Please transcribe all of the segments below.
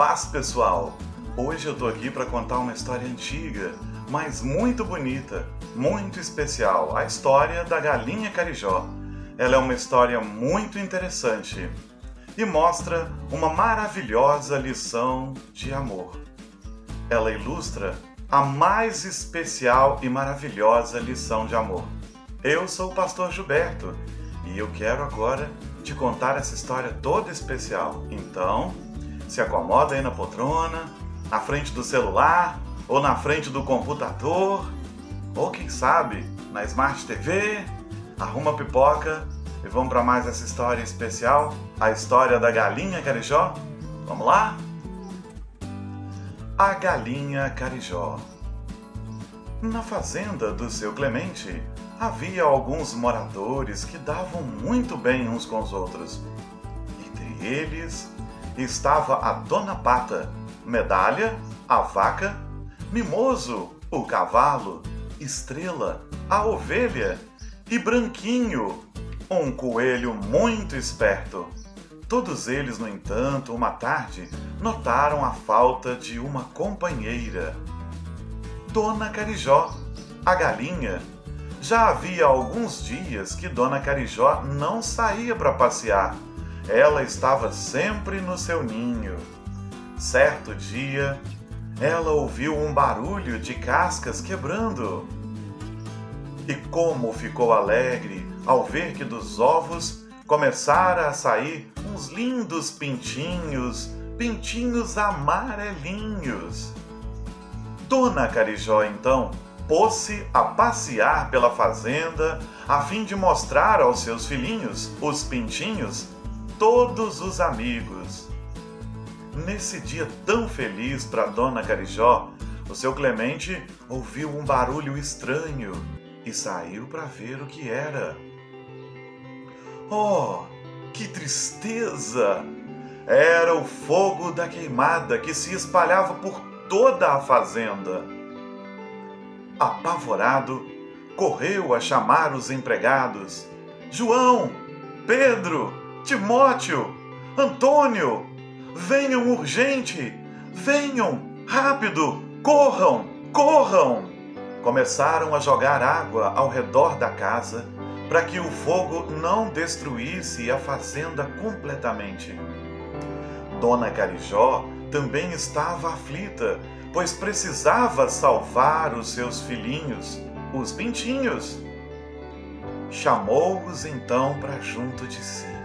paz pessoal! Hoje eu tô aqui para contar uma história antiga, mas muito bonita, muito especial, a história da galinha carijó. Ela é uma história muito interessante e mostra uma maravilhosa lição de amor. Ela ilustra a mais especial e maravilhosa lição de amor. Eu sou o pastor Gilberto e eu quero agora te contar essa história toda especial. Então, se acomoda aí na poltrona, na frente do celular, ou na frente do computador, ou quem sabe, na Smart TV, arruma pipoca e vamos para mais essa história especial, a história da galinha carijó. Vamos lá? A galinha carijó. Na fazenda do seu Clemente, havia alguns moradores que davam muito bem uns com os outros. Entre eles estava a Dona Pata, Medalha, a vaca, Mimoso, o cavalo, Estrela, a ovelha e Branquinho, um coelho muito esperto. Todos eles, no entanto, uma tarde, notaram a falta de uma companheira. Dona Carijó, a galinha, já havia alguns dias que Dona Carijó não saía para passear. Ela estava sempre no seu ninho. Certo dia, ela ouviu um barulho de cascas quebrando. E como ficou alegre ao ver que dos ovos começara a sair uns lindos pintinhos, pintinhos amarelinhos. Dona Carijó então pôs-se a passear pela fazenda a fim de mostrar aos seus filhinhos, os pintinhos, todos os amigos. Nesse dia tão feliz para Dona Carijó, o seu Clemente ouviu um barulho estranho e saiu para ver o que era. Oh, que tristeza! Era o fogo da queimada que se espalhava por toda a fazenda apavorado, correu a chamar os empregados. João, Pedro, Timóteo, Antônio, venham urgente, venham, rápido, corram, corram. Começaram a jogar água ao redor da casa para que o fogo não destruísse a fazenda completamente. Dona Carijó também estava aflita pois precisava salvar os seus filhinhos, os pintinhos. Chamou-os então para junto de si.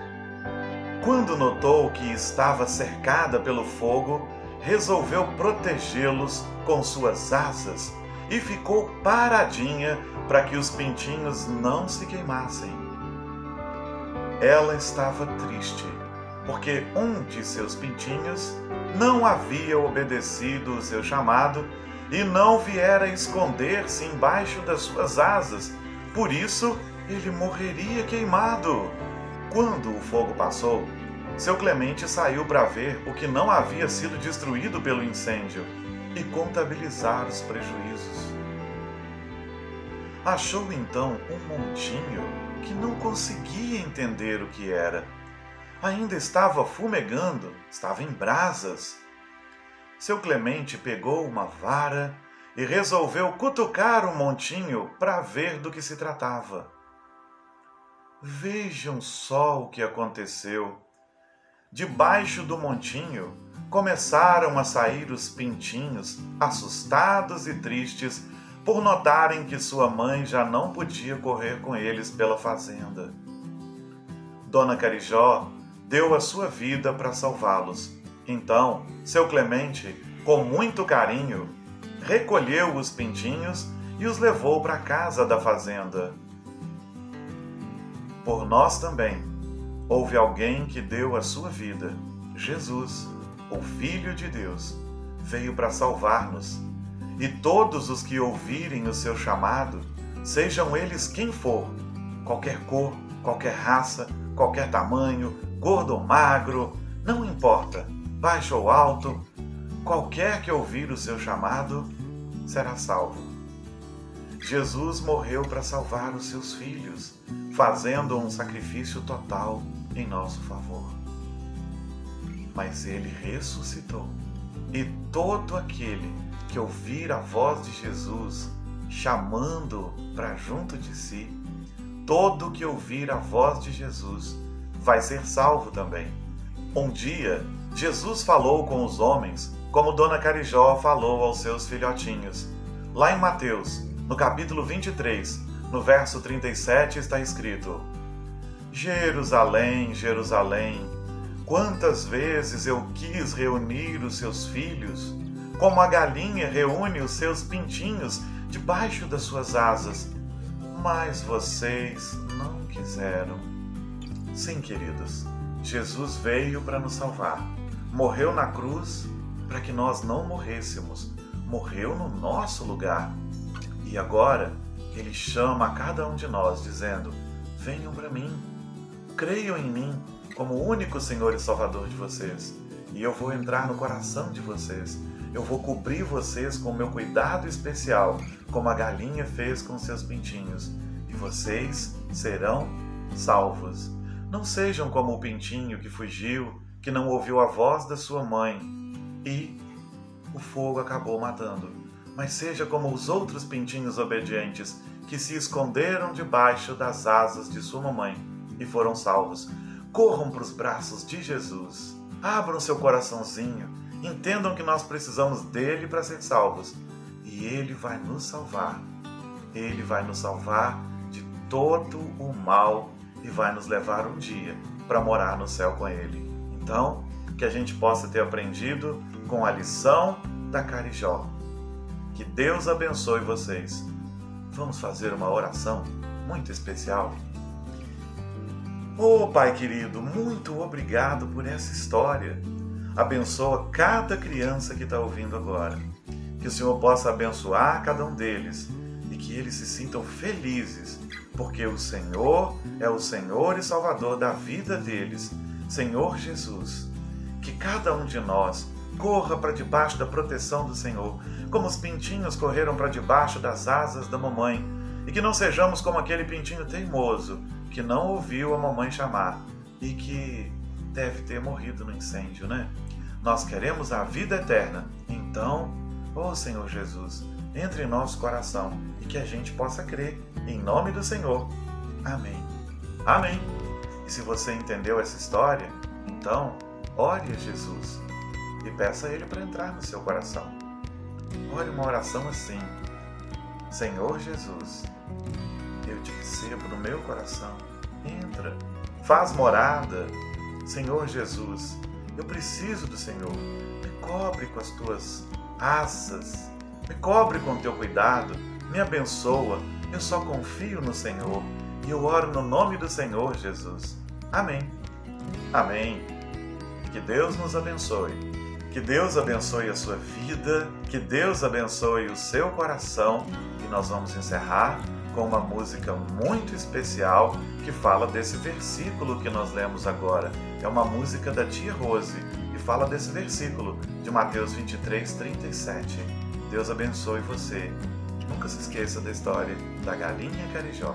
Quando notou que estava cercada pelo fogo, resolveu protegê-los com suas asas e ficou paradinha para que os pintinhos não se queimassem. Ela estava triste porque um de seus pintinhos não havia obedecido o seu chamado e não viera esconder-se embaixo das suas asas. Por isso, ele morreria queimado. Quando o fogo passou, seu Clemente saiu para ver o que não havia sido destruído pelo incêndio e contabilizar os prejuízos. Achou então um montinho que não conseguia entender o que era ainda estava fumegando, estava em brasas. Seu Clemente pegou uma vara e resolveu cutucar o montinho para ver do que se tratava. Vejam só o que aconteceu. Debaixo do montinho começaram a sair os pintinhos, assustados e tristes por notarem que sua mãe já não podia correr com eles pela fazenda. Dona Carijó deu a sua vida para salvá-los. Então, seu Clemente, com muito carinho, recolheu os pintinhos e os levou para a casa da fazenda. Por nós também, houve alguém que deu a sua vida. Jesus, o Filho de Deus, veio para salvar-nos. E todos os que ouvirem o seu chamado, sejam eles quem for, qualquer cor, qualquer raça, qualquer tamanho, gordo ou magro, não importa, baixo ou alto, qualquer que ouvir o seu chamado será salvo. Jesus morreu para salvar os seus filhos, fazendo um sacrifício total em nosso favor. Mas ele ressuscitou E todo aquele que ouvir a voz de Jesus chamando para junto de si, todo que ouvir a voz de Jesus vai ser salvo também. Um dia, Jesus falou com os homens como Dona Carijó falou aos seus filhotinhos. Lá em Mateus, no capítulo 23, no verso 37, está escrito: Jerusalém, Jerusalém, quantas vezes eu quis reunir os seus filhos, como a galinha reúne os seus pintinhos debaixo das suas asas, mas vocês não quiseram. Sim, queridos, Jesus veio para nos salvar. Morreu na cruz para que nós não morrêssemos. Morreu no nosso lugar. E agora ele chama a cada um de nós, dizendo: Venham para mim, creiam em mim como o único Senhor e Salvador de vocês, e eu vou entrar no coração de vocês. Eu vou cobrir vocês com o meu cuidado especial, como a galinha fez com seus pintinhos, e vocês serão salvos. Não sejam como o pintinho que fugiu, que não ouviu a voz da sua mãe e o fogo acabou matando. Mas seja como os outros pintinhos obedientes que se esconderam debaixo das asas de sua mamãe e foram salvos. Corram para os braços de Jesus. Abram seu coraçãozinho entendam que nós precisamos dele para ser salvos. E ele vai nos salvar. Ele vai nos salvar de todo o mal e vai nos levar um dia para morar no céu com ele. Então, que a gente possa ter aprendido com a lição da Carijó. Que Deus abençoe vocês. Vamos fazer uma oração muito especial. Oh, Pai querido, muito obrigado por essa história abençoa cada criança que está ouvindo agora. Que o Senhor possa abençoar cada um deles e que eles se sintam felizes, porque o Senhor é o Senhor e Salvador da vida deles, Senhor Jesus. Que cada um de nós corra para debaixo da proteção do Senhor, como os pintinhos correram para debaixo das asas da mamãe, e que não sejamos como aquele pintinho teimoso que não ouviu a mamãe chamar e que deve ter morrido no incêndio, né? Nós queremos a vida eterna. Então, ó oh Senhor Jesus, entre em nosso coração e que a gente possa crer. Em nome do Senhor. Amém. Amém. E se você entendeu essa história, então ore a Jesus e peça a Ele para entrar no seu coração. Ore uma oração assim: Senhor Jesus, eu te recebo no meu coração. Entra, faz morada. Senhor Jesus, eu preciso do Senhor. Me cobre com as tuas asas, me cobre com o teu cuidado, me abençoa. Eu só confio no Senhor e eu oro no nome do Senhor Jesus. Amém. Amém. Que Deus nos abençoe. Que Deus abençoe a sua vida, que Deus abençoe o seu coração e nós vamos encerrar com uma música muito especial que fala desse versículo que nós lemos agora. É uma música da tia Rose e fala desse versículo de Mateus 23, 37. Deus abençoe você. Nunca se esqueça da história da galinha carijó.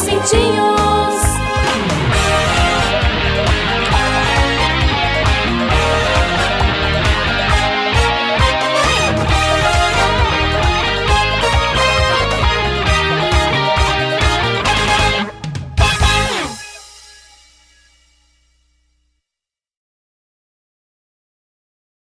Jacintinho